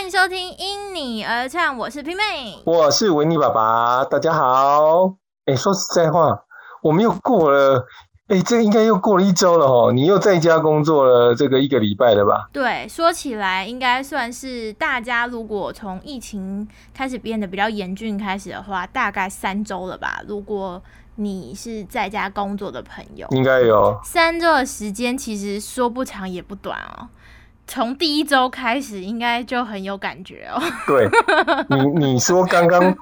欢迎收听《因你而唱》，我是皮妹，我是维尼爸爸，大家好。哎，说实在话，我们又过了，哎，这应该又过了一周了哦。你又在家工作了这个一个礼拜了吧？对，说起来应该算是大家如果从疫情开始变得比较严峻开始的话，大概三周了吧。如果你是在家工作的朋友，应该有三周的时间，其实说不长也不短哦。从第一周开始，应该就很有感觉哦。对，你你说刚刚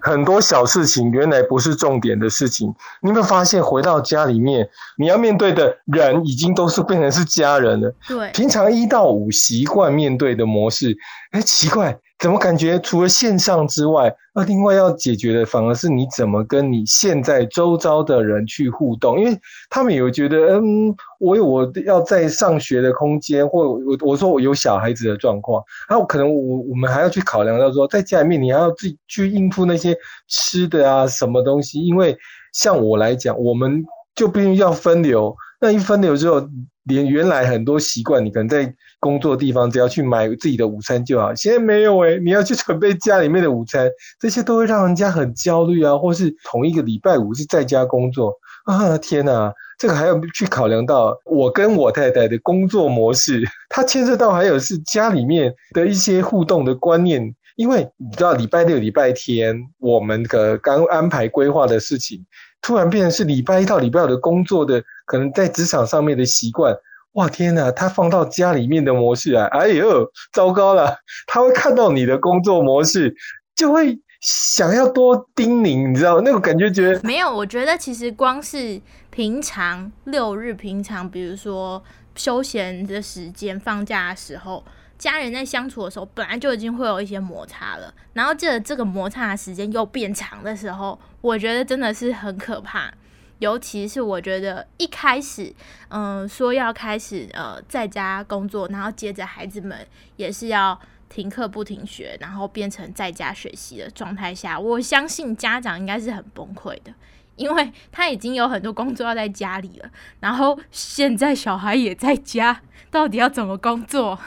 很多小事情原来不是重点的事情，你有没有发现回到家里面，你要面对的人已经都是变成是家人了？对，平常一到五习惯面对的模式，哎，奇怪。怎么感觉除了线上之外，那另外要解决的反而是你怎么跟你现在周遭的人去互动？因为他们有觉得，嗯，我有我要在上学的空间，或我我说我有小孩子的状况，然后可能我我们还要去考量到说，在家里面你还要自己去应付那些吃的啊什么东西。因为像我来讲，我们就必须要分流，那一分流之后。连原来很多习惯，你可能在工作地方只要去买自己的午餐就好。现在没有哎，你要去准备家里面的午餐，这些都会让人家很焦虑啊。或是同一个礼拜五是在家工作啊，天哪，这个还要去考量到我跟我太太的工作模式，它牵涉到还有是家里面的一些互动的观念。因为你知道礼拜六、礼拜天我们的刚安排规划的事情。突然变成是礼拜一到礼拜五的工作的，可能在职场上面的习惯，哇天哪！他放到家里面的模式啊，哎呦，糟糕了！他会看到你的工作模式，就会想要多叮咛，你知道那种感觉？觉得没有？我觉得其实光是平常六日，平常比如说休闲的时间、放假的时候。家人在相处的时候，本来就已经会有一些摩擦了，然后这这个摩擦的时间又变长的时候，我觉得真的是很可怕。尤其是我觉得一开始，嗯，说要开始呃在家工作，然后接着孩子们也是要停课不停学，然后变成在家学习的状态下，我相信家长应该是很崩溃的。因为他已经有很多工作要在家里了，然后现在小孩也在家，到底要怎么工作？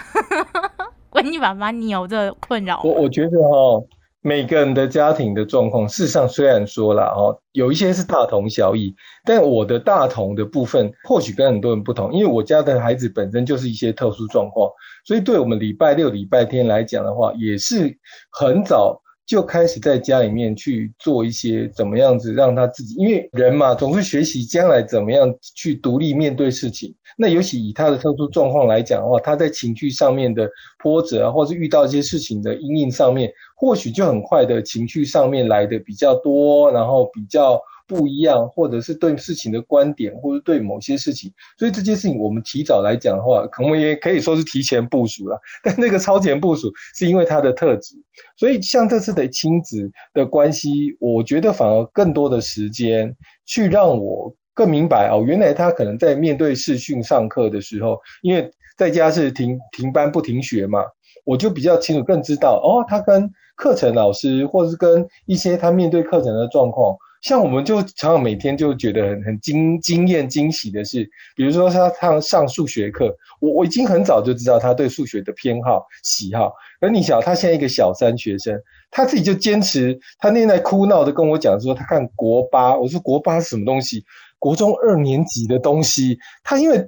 问你爸妈，你有这困扰？我我觉得哈，每个人的家庭的状况，事实上虽然说了哦，有一些是大同小异，但我的大同的部分或许跟很多人不同，因为我家的孩子本身就是一些特殊状况，所以对我们礼拜六、礼拜天来讲的话，也是很早。就开始在家里面去做一些怎么样子让他自己，因为人嘛总是学习将来怎么样去独立面对事情。那尤其以他的特殊状况来讲的话，他在情绪上面的波折啊，或是遇到一些事情的阴影上面，或许就很快的情绪上面来的比较多，然后比较。不一样，或者是对事情的观点，或者对某些事情，所以这件事情我们提早来讲的话，可能也可以说是提前部署了。但那个超前部署是因为他的特质，所以像这次的亲子的关系，我觉得反而更多的时间去让我更明白哦，原来他可能在面对视讯上课的时候，因为在家是停停班不停学嘛，我就比较清楚，更知道哦，他跟课程老师，或者是跟一些他面对课程的状况。像我们就常常每天就觉得很很惊惊艳惊喜的是，比如说他上上数学课，我我已经很早就知道他对数学的偏好喜好。而你想，他现在一个小三学生，他自己就坚持，他那天在哭闹的跟我讲说，他看国八，我说国八是什么东西？国中二年级的东西，他因为。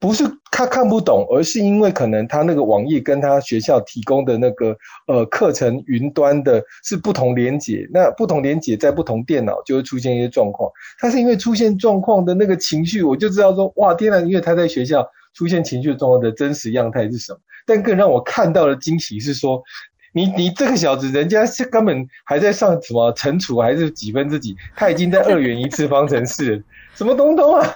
不是他看不懂，而是因为可能他那个网页跟他学校提供的那个呃课程云端的是不同连接，那不同连接在不同电脑就会出现一些状况。他是因为出现状况的那个情绪，我就知道说哇天呐，因为他在学校出现情绪状况的真实样态是什么。但更让我看到的惊喜是说，你你这个小子，人家是根本还在上什么乘除还是几分之几，他已经在二元一次方程式。什么东东啊！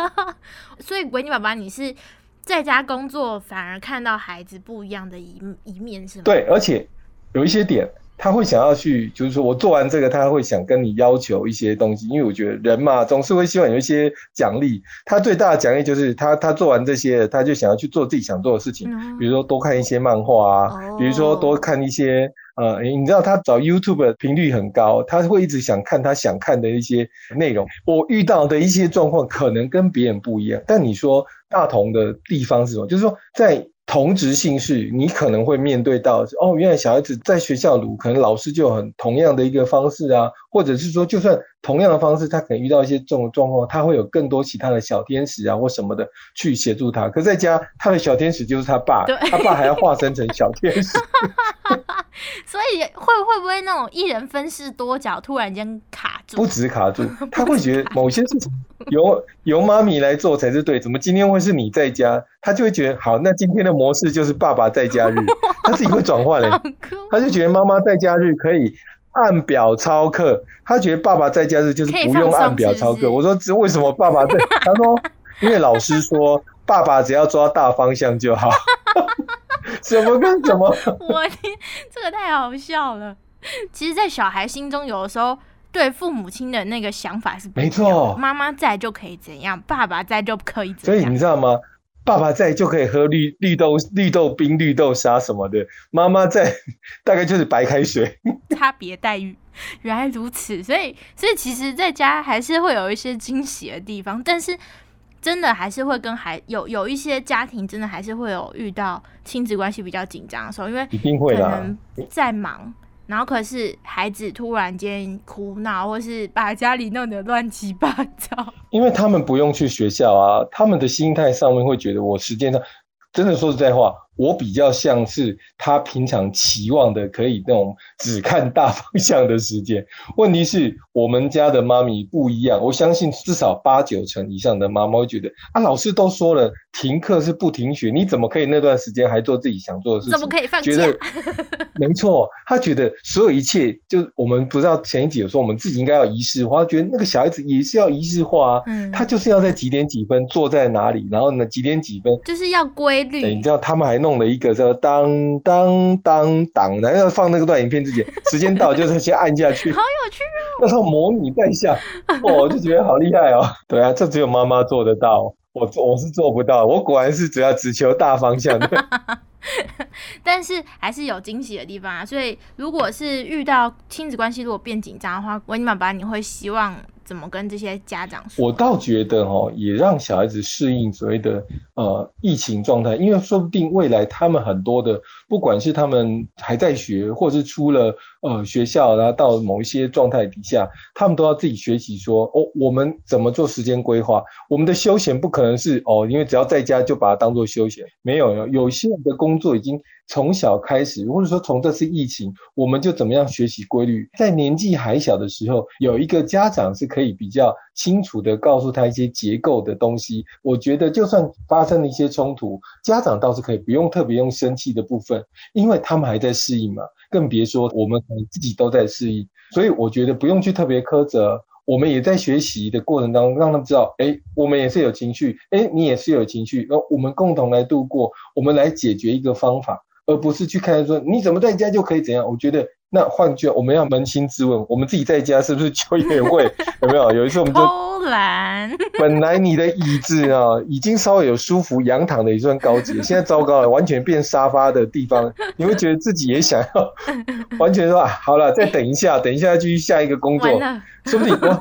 所以，维尼爸爸，你是在家工作，反而看到孩子不一样的一一面，是吗？对，而且有一些点，他会想要去，就是说我做完这个，他会想跟你要求一些东西，因为我觉得人嘛，总是会希望有一些奖励。他最大的奖励就是他他做完这些，他就想要去做自己想做的事情，比如说多看一些漫画啊，比如说多看一些。呃，你知道他找 YouTube 的频率很高，他会一直想看他想看的一些内容。我遇到的一些状况可能跟别人不一样，但你说大同的地方是什么？就是说在。同质性是，你可能会面对到哦，原来小孩子在学校读，可能老师就很同样的一个方式啊，或者是说，就算同样的方式，他可能遇到一些这种状况，他会有更多其他的小天使啊或什么的去协助他。可在家，他的小天使就是他爸，他爸还要化身成小天使。所以会会不会那种一人分饰多角，突然间卡住？不止卡住，他会觉得某些事情由由妈咪来做才是对，怎么今天会是你在家？他就会觉得好，那今天的模式就是爸爸在家日，他自己会转换嘞，他就觉得妈妈在家日可以按表操课，他觉得爸爸在家日就是不用按表操课。我说这为什么爸爸在？他说 因为老师说爸爸只要抓大方向就好。什么跟什么？我天，这个太好笑了。其实，在小孩心中，有的时候对父母亲的那个想法是没错，妈妈在就可以怎样，爸爸在就可以怎样。所以你知道吗？爸爸在就可以喝绿绿豆绿豆冰、绿豆沙什么的，妈妈在 大概就是白开水。差别待遇，原来如此。所以，所以其实在家还是会有一些惊喜的地方，但是。真的还是会跟孩有有一些家庭，真的还是会有遇到亲子关系比较紧张的时候，因为一定会可能在忙，然后可是孩子突然间哭闹，或是把家里弄得乱七八糟。因为他们不用去学校啊，他们的心态上面会觉得我时间上。真的说实在话，我比较像是他平常期望的，可以那种只看大方向的时间。问题是我们家的妈咪不一样，我相信至少八九成以上的妈妈会觉得啊，老师都说了，停课是不停学，你怎么可以那段时间还做自己想做的事情？怎么可以放假？没错，他觉得所有一切，就我们不知道前一集有说我们自己应该要仪式化，觉得那个小孩子也是要仪式化啊。嗯，他就是要在几点几分坐在哪里，然后呢几点几分就是要规律。你知道他们还弄了一个叫当当当当，然后要放那个段影片之前，时间到就是先按下去，好有趣哦。那时候模拟在下，我就觉得好厉害哦。对啊，这只有妈妈做得到，我做我是做不到，我果然是只要只求大方向的。但是还是有惊喜的地方啊，所以如果是遇到亲子关系如果变紧张的话，维尼爸爸你会希望怎么跟这些家长说？我倒觉得哈，也让小孩子适应所谓的呃疫情状态，因为说不定未来他们很多的，不管是他们还在学，或是出了呃学校，然后到某一些状态底下，他们都要自己学习说哦，我们怎么做时间规划？我们的休闲不可能是哦，因为只要在家就把它当做休闲，没有，有些人的工作已经。从小开始，或者说从这次疫情，我们就怎么样学习规律？在年纪还小的时候，有一个家长是可以比较清楚的告诉他一些结构的东西。我觉得，就算发生了一些冲突，家长倒是可以不用特别用生气的部分，因为他们还在适应嘛。更别说我们可能自己都在适应，所以我觉得不用去特别苛责。我们也在学习的过程当中，让他们知道，哎，我们也是有情绪，哎，你也是有情绪，那我们共同来度过，我们来解决一个方法。而不是去看说你怎么在家就可以怎样？我觉得那换句我们要扪心自问，我们自己在家是不是就也会有没有？有一次我们就偷懒，本来你的椅子啊已经稍微有舒服仰躺的也算高级，现在糟糕了，完全变沙发的地方，你会觉得自己也想要完全说啊，好了，再等一下，等一下继续下一个工作，说不定我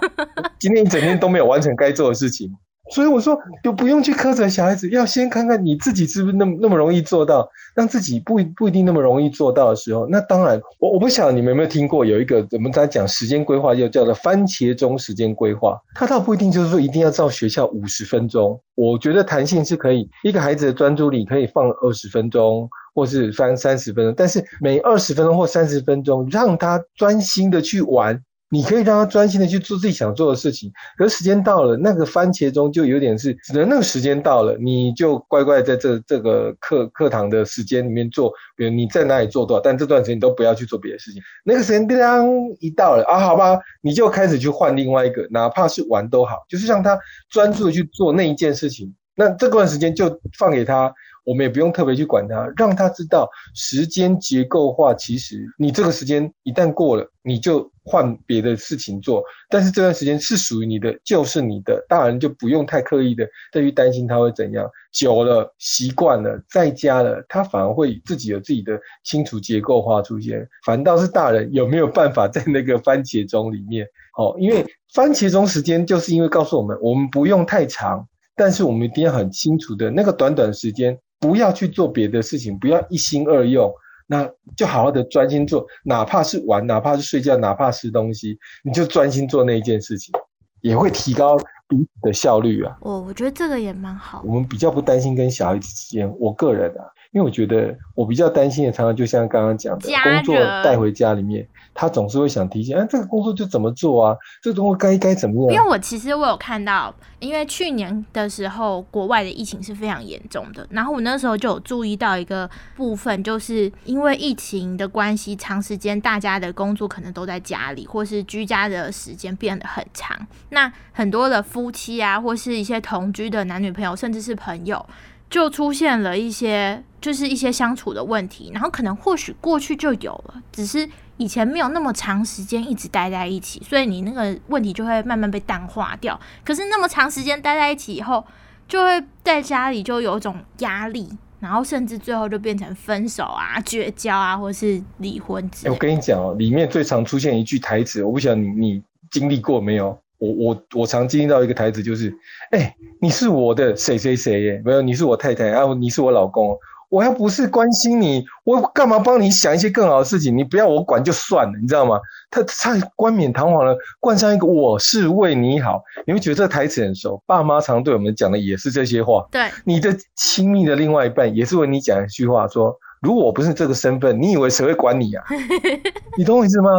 今天一整天都没有完成该做的事情。所以我说，就不用去苛责小孩子，要先看看你自己是不是那么那么容易做到，让自己不不一定那么容易做到的时候，那当然，我我不晓得你们有没有听过有一个我们在讲时间规划，又叫做番茄钟时间规划。它倒不一定就是说一定要照学校五十分钟，我觉得弹性是可以，一个孩子的专注力可以放二十分钟，或是翻三十分钟，但是每二十分钟或三十分钟，让他专心的去玩。你可以让他专心的去做自己想做的事情，可是时间到了，那个番茄钟就有点是，只能那个时间到了，你就乖乖在这这个课课堂的时间里面做，比如你在哪里做多少，但这段时间都不要去做别的事情。那个时间叮当一到了啊，好吧，你就开始去换另外一个，哪怕是玩都好，就是让他专注的去做那一件事情。那这段时间就放给他。我们也不用特别去管他，让他知道时间结构化。其实你这个时间一旦过了，你就换别的事情做。但是这段时间是属于你的，就是你的。大人就不用太刻意的再去担心他会怎样。久了习惯了，在家了，他反而会自己有自己的清楚结构化出现。反倒是大人有没有办法在那个番茄钟里面？哦，因为番茄钟时间就是因为告诉我们，我们不用太长。但是我们一定要很清楚的，那个短短时间，不要去做别的事情，不要一心二用，那就好好的专心做，哪怕是玩，哪怕是睡觉，哪怕吃东西，你就专心做那一件事情，也会提高彼此的效率啊。我我觉得这个也蛮好。我们比较不担心跟小孩子之间，我个人啊。因为我觉得我比较担心的，常常就像刚刚讲的，工作带回家里面，他总是会想提醒，哎，这个工作就怎么做啊？这个工作该该怎么样？因为我其实我有看到，因为去年的时候，国外的疫情是非常严重的，然后我那时候就有注意到一个部分，就是因为疫情的关系，长时间大家的工作可能都在家里，或是居家的时间变得很长，那很多的夫妻啊，或是一些同居的男女朋友，甚至是朋友。就出现了一些，就是一些相处的问题，然后可能或许过去就有了，只是以前没有那么长时间一直待在一起，所以你那个问题就会慢慢被淡化掉。可是那么长时间待在一起以后，就会在家里就有一种压力，然后甚至最后就变成分手啊、绝交啊，或是离婚。我跟你讲哦，里面最常出现一句台词，我不晓得你你经历过没有。我我我常经历到一个台词，就是，哎，你是我的谁谁谁耶？没有，你是我太太，然后你是我老公。我要不是关心你，我干嘛帮你想一些更好的事情？你不要我管就算了，你知道吗？他他冠冕堂皇的冠上一个我是为你好，你会觉得这台词很熟。爸妈常对我们讲的也是这些话。对，你的亲密的另外一半也是为你讲一句话，说如果我不是这个身份，你以为谁会管你啊？你懂我意思吗？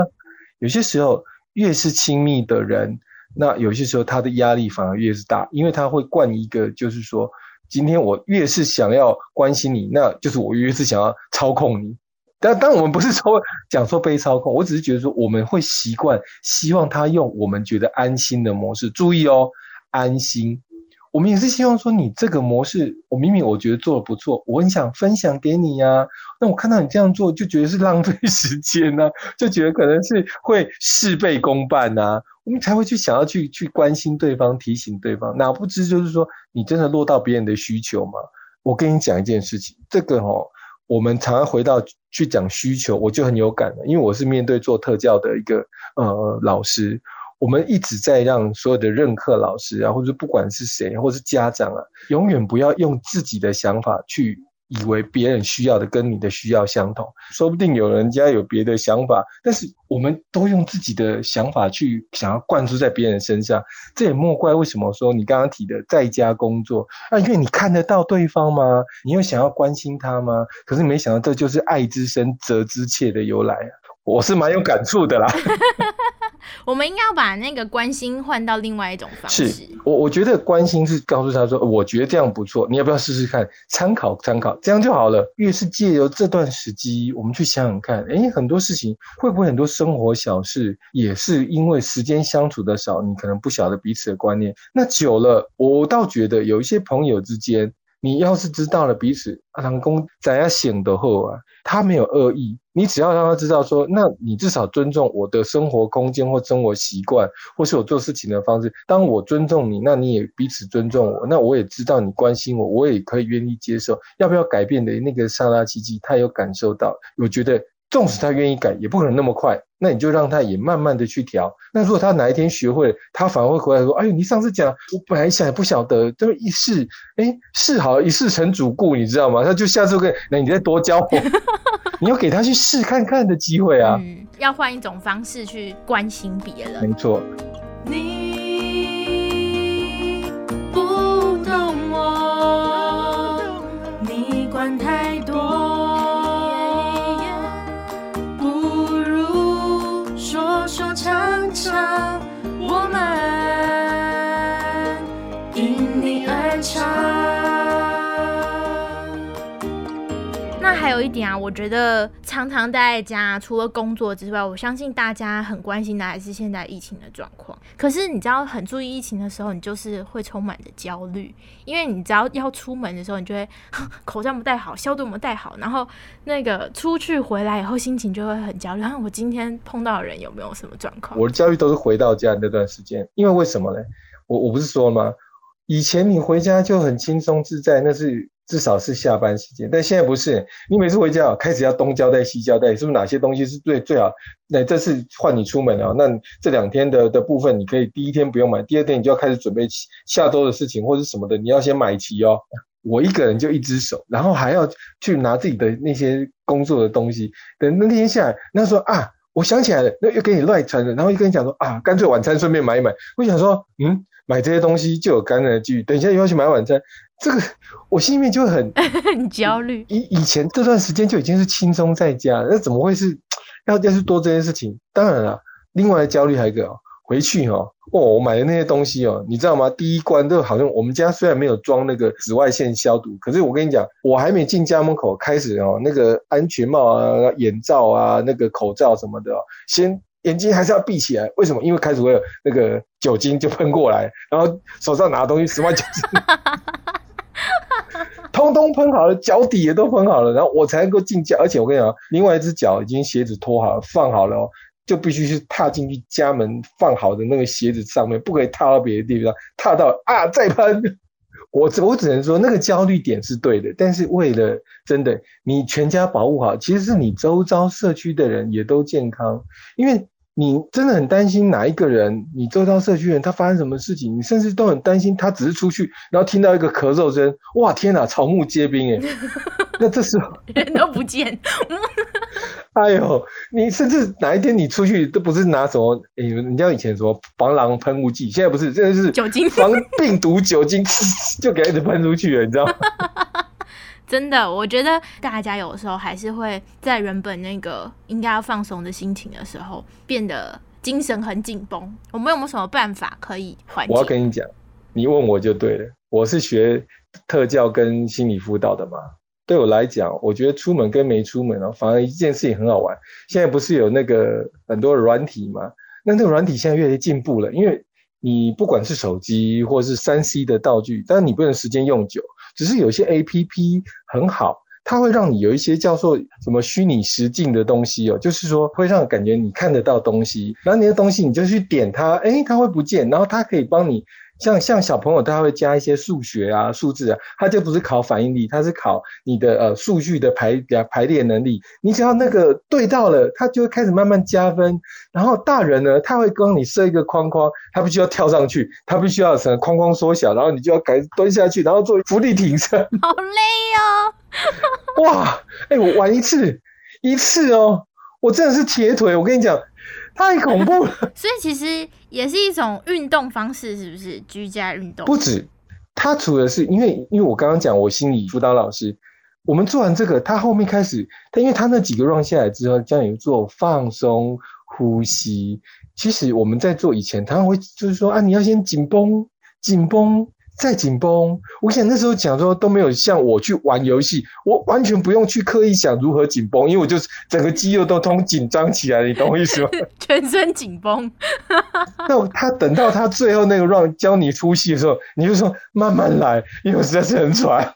有些时候越是亲密的人。那有些时候他的压力反而越是大，因为他会惯一个，就是说，今天我越是想要关心你，那就是我越是想要操控你。但当我们不是说讲说被操控，我只是觉得说我们会习惯，希望他用我们觉得安心的模式。注意哦，安心。我们也是希望说，你这个模式，我明明我觉得做的不错，我很想分享给你呀。那我看到你这样做，就觉得是浪费时间呢，就觉得可能是会事倍功半呐。我们才会去想要去去关心对方，提醒对方。哪不知就是说，你真的落到别人的需求吗？我跟你讲一件事情，这个哦，我们常常回到去讲需求，我就很有感了，因为我是面对做特教的一个呃老师。我们一直在让所有的任课老师啊，或者不管是谁，或是家长啊，永远不要用自己的想法去以为别人需要的跟你的需要相同。说不定有人家有别的想法，但是我们都用自己的想法去想要灌输在别人身上，这也莫怪为什么说你刚刚提的在家工作啊，因为你看得到对方吗？你又想要关心他吗？可是没想到这就是爱之深责之切的由来啊！我是蛮有感触的啦。我们应该要把那个关心换到另外一种方式。我我觉得关心是告诉他说，我觉得这样不错，你要不要试试看，参考参考，这样就好了。越是借由这段时机，我们去想想看，哎，很多事情会不会很多生活小事也是因为时间相处的少，你可能不晓得彼此的观念。那久了，我倒觉得有一些朋友之间。你要是知道了彼此阿郎公怎样醒的后啊，他没有恶意，你只要让他知道说，那你至少尊重我的生活空间或生活习惯，或是我做事情的方式。当我尊重你，那你也彼此尊重我，那我也知道你关心我，我也可以愿意接受。要不要改变的那个沙拉奇奇，他有感受到，我觉得。纵使他愿意改，也不可能那么快。那你就让他也慢慢的去调。那如果他哪一天学会了，他反而会回来说：“哎呦，你上次讲，我本来想也不晓得，这么一试，哎，试好一试成主顾，你知道吗？他就下次会，那你再多教我，你要给他去试看看的机会啊。嗯，要换一种方式去关心别人。没错。你不懂我，你管太多。有一点啊，我觉得常常待在家，除了工作之外，我相信大家很关心的还是现在疫情的状况。可是你知道，很注意疫情的时候，你就是会充满着焦虑，因为你只要要出门的时候，你就会 口罩没戴好，消毒没戴好，然后那个出去回来以后，心情就会很焦虑。然后我今天碰到的人有没有什么状况？我的焦虑都是回到家那段时间，因为为什么呢？我我不是说了吗？以前你回家就很轻松自在，那是。至少是下班时间，但现在不是。你每次回家开始要东交代西交代，是不是哪些东西是最最好？那这次换你出门了，那这两天的的部分，你可以第一天不用买，第二天你就要开始准备下周的事情或者什么的，你要先买齐哦。我一个人就一只手，然后还要去拿自己的那些工作的东西。等那天下来，那说啊，我想起来了，那又给你乱传了，然后又跟你讲说啊，干脆晚餐顺便买一买。我想说，嗯，买这些东西就有感染的几率。等一下又要去买晚餐，这个我心里面就很 很焦虑。以以前这段时间就已经是轻松在家，那怎么会是要要去多这件事情？当然了，另外的焦虑还有一个。回去哦，哦，我买的那些东西哦，你知道吗？第一关都好像我们家虽然没有装那个紫外线消毒，可是我跟你讲，我还没进家门口开始哦，那个安全帽啊、眼罩啊、那个口罩什么的，先眼睛还是要闭起来。为什么？因为开始会有那个酒精就喷过来，然后手上拿的东西十万九千，通通喷好了，脚底也都喷好了，然后我才能够进家。而且我跟你讲，另外一只脚已经鞋子脱好了，放好了哦。就必须是踏进去家门放好的那个鞋子上面，不可以踏到别的地方，踏到啊再喷。我我只能说那个焦虑点是对的，但是为了真的你全家保护好，其实是你周遭社区的人也都健康，因为你真的很担心哪一个人，你周遭社区人他发生什么事情，你甚至都很担心他只是出去，然后听到一个咳嗽声，哇天哪，草木皆兵哎，那这时候 人都不见。哎呦，你甚至哪一天你出去都不是拿什么，哎，人家以前说防狼喷雾剂，现在不是，真的是酒精防病毒酒精，就给人喷出去了，你知道吗？真的，我觉得大家有时候还是会在原本那个应该要放松的心情的时候，变得精神很紧绷。我们有没有什么办法可以缓解？我要跟你讲，你问我就对了，我是学特教跟心理辅导的嘛。对我来讲，我觉得出门跟没出门啊，反而一件事情很好玩。现在不是有那个很多软体吗？那那个软体现在越来越进步了，因为你不管是手机或是三 C 的道具，但是你不能时间用久。只是有些 A P P 很好，它会让你有一些叫做什么虚拟实境的东西哦，就是说会让感觉你看得到东西，然后你的东西你就去点它，哎，它会不见，然后它可以帮你。像像小朋友，他会加一些数学啊、数字啊，他就不是考反应力，他是考你的呃数据的排排列能力。你只要那个对到了，他就会开始慢慢加分。然后大人呢，他会帮你设一个框框，他必须要跳上去，他必须要什么框框缩小，然后你就要改蹲下去，然后做浮力挺身。好累哦！哇，哎，我玩一次一次哦，我真的是铁腿，我跟你讲。太恐怖了，所以其实也是一种运动方式，是不是？居家运动不止，他除了是因为，因为我刚刚讲我心理辅导老师，我们做完这个，他后面开始，他因为他那几个 round 下来之后，教你做放松呼吸。其实我们在做以前，他会就是说啊，你要先紧绷，紧绷。再紧绷，我想那时候讲说都没有像我去玩游戏，我完全不用去刻意想如何紧绷，因为我就是整个肌肉都通紧张起来，你懂我意思吗？全身紧绷。那他等到他最后那个让教你出戏的时候，你就说慢慢来，因为我实在是很喘。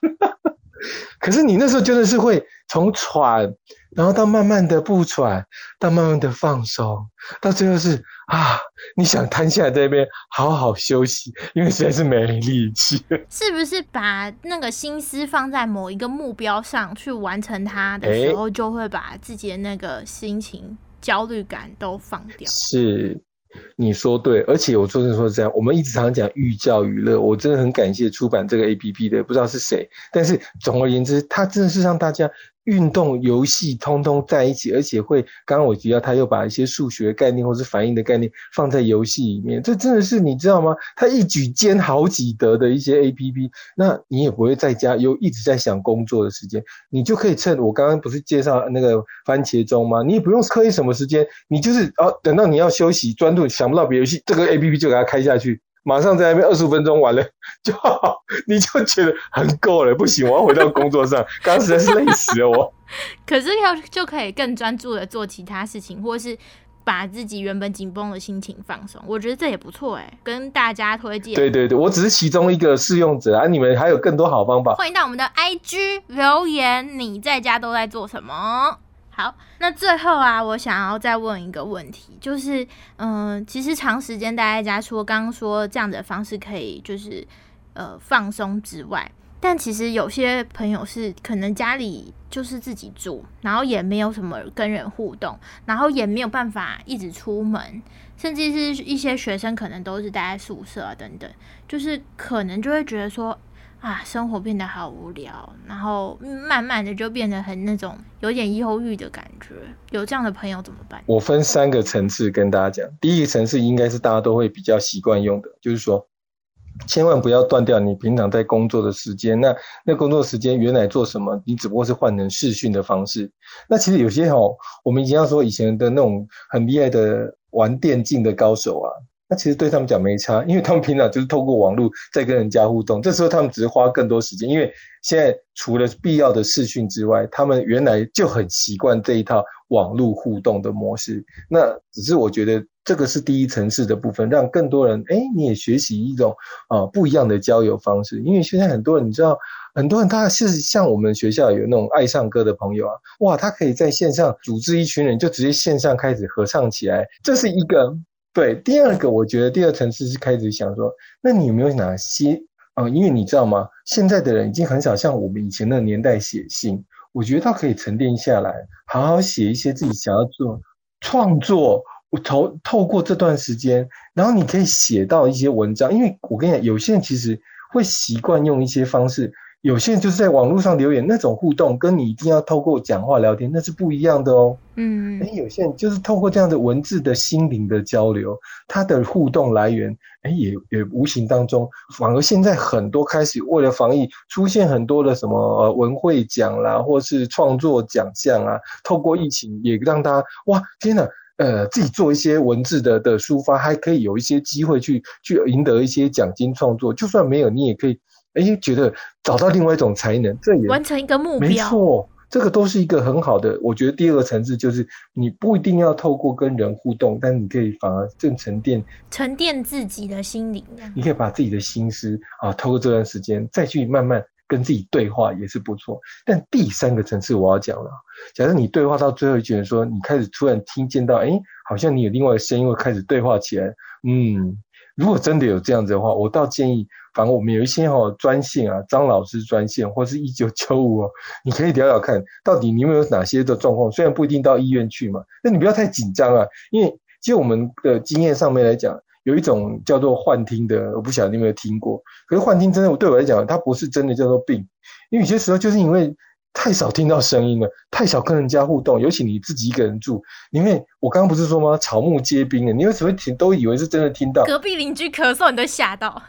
可是你那时候真的是会从喘，然后到慢慢的不喘，到慢慢的放松，到最后是啊，你想瘫下来在那边好好休息，因为实在是没力气。是不是把那个心思放在某一个目标上去完成它的时候，就会把自己的那个心情焦虑感都放掉？是。你说对，而且我说真说是这样，我们一直常常讲寓教于乐，我真的很感谢出版这个 A P P 的，不知道是谁，但是总而言之，它真的是让大家。运动游戏通通在一起，而且会刚刚我提到，他又把一些数学概念或是反应的概念放在游戏里面，这真的是你知道吗？他一举兼好几得的一些 A P P，那你也不会在家又一直在想工作的时间，你就可以趁我刚刚不是介绍那个番茄钟吗？你也不用刻意什么时间，你就是哦，等到你要休息专注想不到别游戏，这个 A P P 就给它开下去。马上在那边二十五分钟完了 就好，你就觉得很够了，不行，我要回到工作上。刚刚实在是累死了我。可是要就可以更专注的做其他事情，或是把自己原本紧绷的心情放松。我觉得这也不错哎，跟大家推荐。对对对，我只是其中一个试用者啊，你们还有更多好方法。欢迎到我们的 IG 留言，你在家都在做什么？好，那最后啊，我想要再问一个问题，就是，嗯，其实长时间待在家，除了刚刚说这样的方式可以就是呃放松之外，但其实有些朋友是可能家里就是自己住，然后也没有什么跟人互动，然后也没有办法一直出门，甚至是一些学生可能都是待在宿舍等等，就是可能就会觉得说。啊，生活变得好无聊，然后慢慢的就变得很那种有点忧郁的感觉。有这样的朋友怎么办？我分三个层次跟大家讲。第一个层次应该是大家都会比较习惯用的，就是说，千万不要断掉你平常在工作的时间。那那工作时间原来做什么？你只不过是换成视讯的方式。那其实有些哦，我们以前要说以前的那种很厉害的玩电竞的高手啊。那其实对他们讲没差，因为他们平常就是透过网络在跟人家互动，这时候他们只是花更多时间，因为现在除了必要的视讯之外，他们原来就很习惯这一套网络互动的模式。那只是我觉得这个是第一层次的部分，让更多人哎你也学习一种啊不一样的交友方式。因为现在很多人你知道，很多人他是像我们学校有那种爱唱歌的朋友啊，哇，他可以在线上组织一群人，就直接线上开始合唱起来，这是一个。对，第二个我觉得第二层次是开始想说，那你有没有哪些啊？因为你知道吗？现在的人已经很少像我们以前那个年代写信，我觉得他可以沉淀下来，好好写一些自己想要做创作。我透透过这段时间，然后你可以写到一些文章，因为我跟你讲，有些人其实会习惯用一些方式。有些人就是在网络上留言，那种互动跟你一定要透过讲话聊天，那是不一样的哦。嗯，哎，有些人就是透过这样的文字的心灵的交流，他的互动来源，哎，也也无形当中，反而现在很多开始为了防疫，出现很多的什么文会奖啦，或是创作奖项啊，透过疫情也让大家哇，天哪，呃，自己做一些文字的的抒发，还可以有一些机会去去赢得一些奖金创作，就算没有，你也可以。哎，觉得找到另外一种才能，这也完成一个目标。没错，这个都是一个很好的。我觉得第二个层次就是，你不一定要透过跟人互动，但你可以反而更沉淀，沉淀自己的心灵。你可以把自己的心思啊，透过这段时间再去慢慢跟自己对话，也是不错。但第三个层次我要讲了，假设你对话到最后一句，说你开始突然听见到，哎，好像你有另外的声音会开始对话起来。嗯，如果真的有这样子的话，我倒建议。反正我们有一些哈专线啊，张老师专线或是一九九五哦，你可以聊聊看，到底你有没有哪些的状况？虽然不一定到医院去嘛，那你不要太紧张啊，因为就我们的经验上面来讲，有一种叫做幻听的，我不晓得你有没有听过。可是幻听真的对我来讲，它不是真的叫做病，因为有些时候就是因为。太少听到声音了，太少跟人家互动，尤其你自己一个人住，因为我刚刚不是说吗？草木皆兵啊，你为什么听都以为是真的听到？隔壁邻居咳嗽，你都吓到。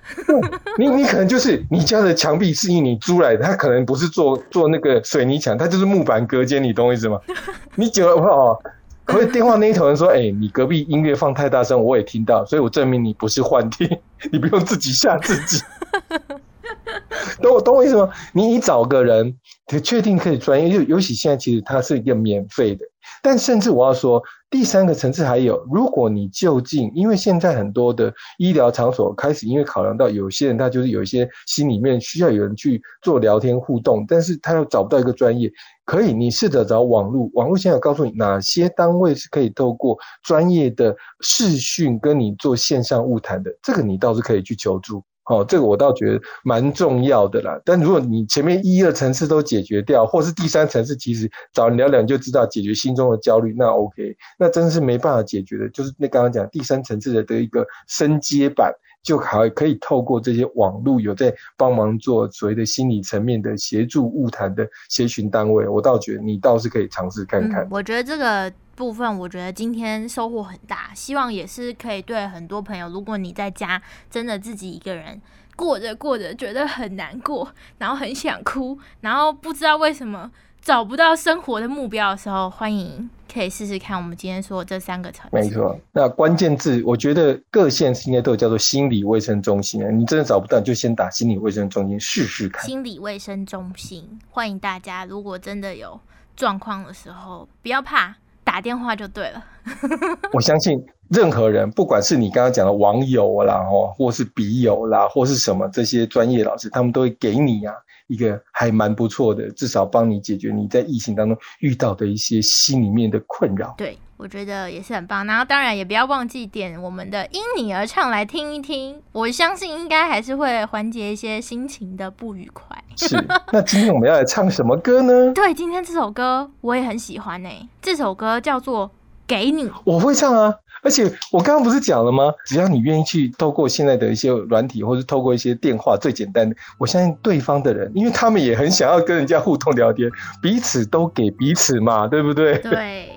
你你可能就是你家的墙壁是因你租来的，它可能不是做做那个水泥墙，它就是木板隔间，你懂我意思吗？你久了哦，可以电话那一头人说，哎，你隔壁音乐放太大声，我也听到，所以我证明你不是幻听，你不用自己吓自己。懂我懂我意思吗？你你找个人，你确定可以专业，尤尤其现在其实它是一个免费的。但甚至我要说，第三个层次还有，如果你就近，因为现在很多的医疗场所开始，因为考量到有些人他就是有一些心里面需要有人去做聊天互动，但是他又找不到一个专业，可以你试着找网络，网络现在告诉你哪些单位是可以透过专业的视讯跟你做线上物谈的，这个你倒是可以去求助。哦，这个我倒觉得蛮重要的啦。但如果你前面一二层次都解决掉，或是第三层次，其实找人聊聊就知道解决心中的焦虑，那 OK。那真的是没办法解决的，就是那刚刚讲第三层次的的一个升阶版，就还可以透过这些网络有在帮忙做所谓的心理层面的协助物谈的协询单位，我倒觉得你倒是可以尝试看看。我觉得这个。部分我觉得今天收获很大，希望也是可以对很多朋友。如果你在家真的自己一个人过着过着，觉得很难过，然后很想哭，然后不知道为什么找不到生活的目标的时候，欢迎可以试试看我们今天说的这三个层次。没错，那关键字我觉得各县应该都有叫做心理卫生中心啊。你真的找不到，就先打心理卫生中心试试看。心理卫生中心，欢迎大家，如果真的有状况的时候，不要怕。打电话就对了。我相信任何人，不管是你刚刚讲的网友啦，哦，或是笔友啦，或是什么这些专业老师，他们都会给你啊。一个还蛮不错的，至少帮你解决你在疫情当中遇到的一些心里面的困扰。对，我觉得也是很棒。然后当然也不要忘记点我们的因你而唱来听一听，我相信应该还是会缓解一些心情的不愉快。是。那今天我们要来唱什么歌呢？对，今天这首歌我也很喜欢诶，这首歌叫做《给你。我会唱啊，而且我刚刚不是讲了吗？只要你愿意去透过现在的一些软体，或是透过一些电话，最简单的，我相信对方的人，因为他们也很想要跟人家互动聊天，彼此都给彼此嘛，对不对？对，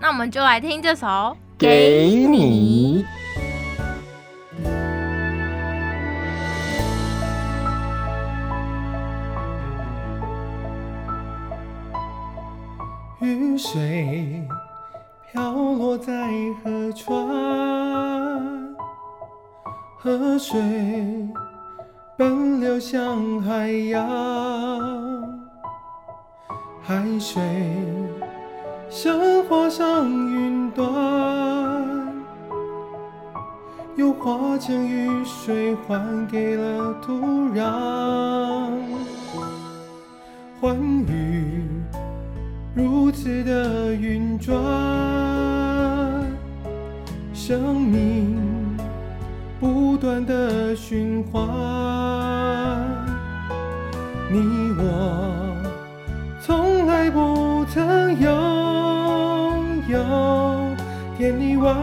那我们就来听这首给你。雨水飘落在河川，河水奔流向海洋，海水像画上云端，又化成雨水还给了土壤，欢愉。如此的运转，生命不断的循环。你我从来不曾拥有，天地万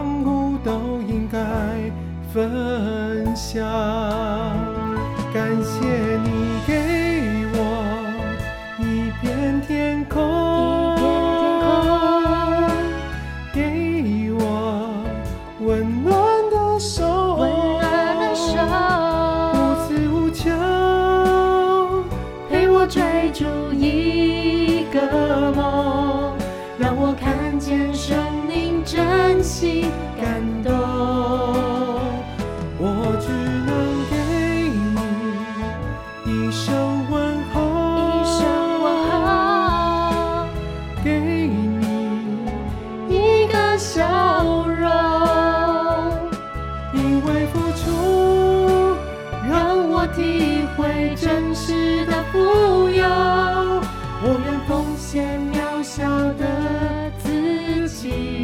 see.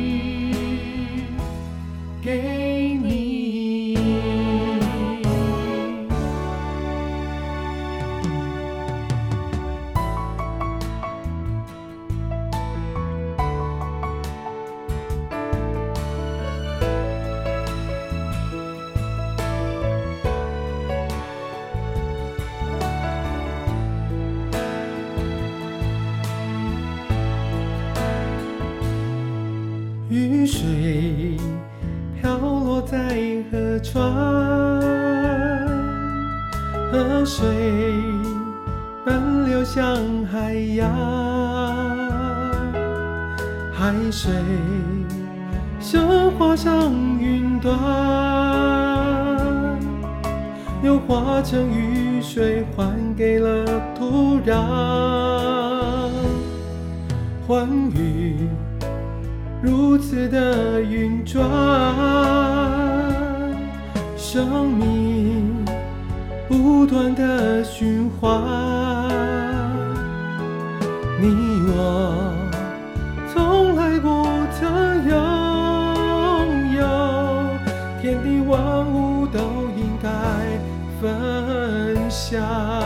土壤。欢愉如此的运转，生命不断的循环。你我从来不曾拥有，天地万物都应该分享。